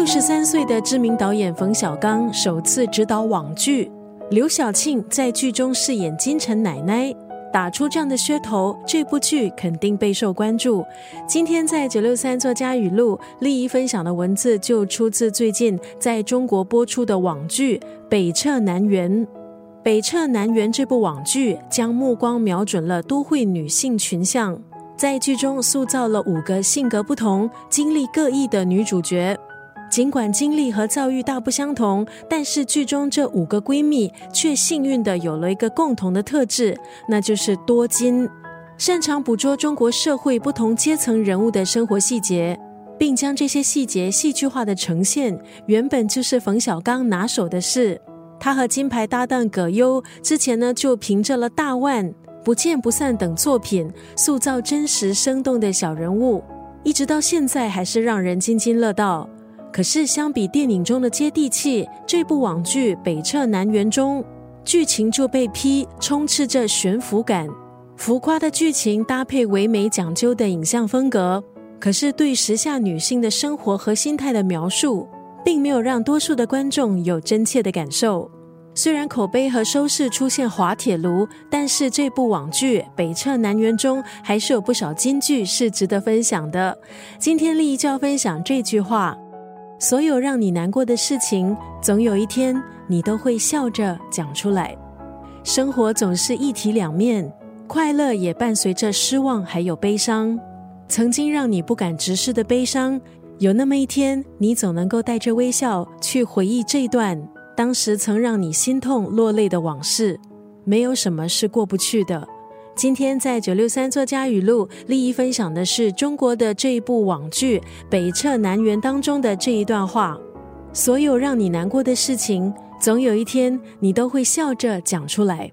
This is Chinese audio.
六十三岁的知名导演冯小刚首次执导网剧，刘晓庆在剧中饰演金城奶奶，打出这样的噱头，这部剧肯定备受关注。今天在九六三作家语录，丽仪分享的文字就出自最近在中国播出的网剧《北辙南辕》。《北辙南辕》这部网剧将目光瞄准了都会女性群像，在剧中塑造了五个性格不同、经历各异的女主角。尽管经历和遭遇大不相同，但是剧中这五个闺蜜却幸运的有了一个共同的特质，那就是多金，擅长捕捉中国社会不同阶层人物的生活细节，并将这些细节戏剧化的呈现，原本就是冯小刚拿手的事。他和金牌搭档葛优之前呢，就凭着了《大腕》《不见不散》等作品，塑造真实生动的小人物，一直到现在还是让人津津乐道。可是，相比电影中的接地气，这部网剧《北辙南辕》中，剧情就被批充斥着悬浮感，浮夸的剧情搭配唯美讲究的影像风格，可是对时下女性的生活和心态的描述，并没有让多数的观众有真切的感受。虽然口碑和收视出现滑铁卢，但是这部网剧《北辙南辕》中还是有不少金句是值得分享的。今天丽就要分享这句话。所有让你难过的事情，总有一天你都会笑着讲出来。生活总是一体两面，快乐也伴随着失望，还有悲伤。曾经让你不敢直视的悲伤，有那么一天，你总能够带着微笑去回忆这段当时曾让你心痛落泪的往事。没有什么是过不去的。今天在九六三作家语录，利益分享的是中国的这一部网剧《北辙南辕》当中的这一段话：所有让你难过的事情，总有一天你都会笑着讲出来。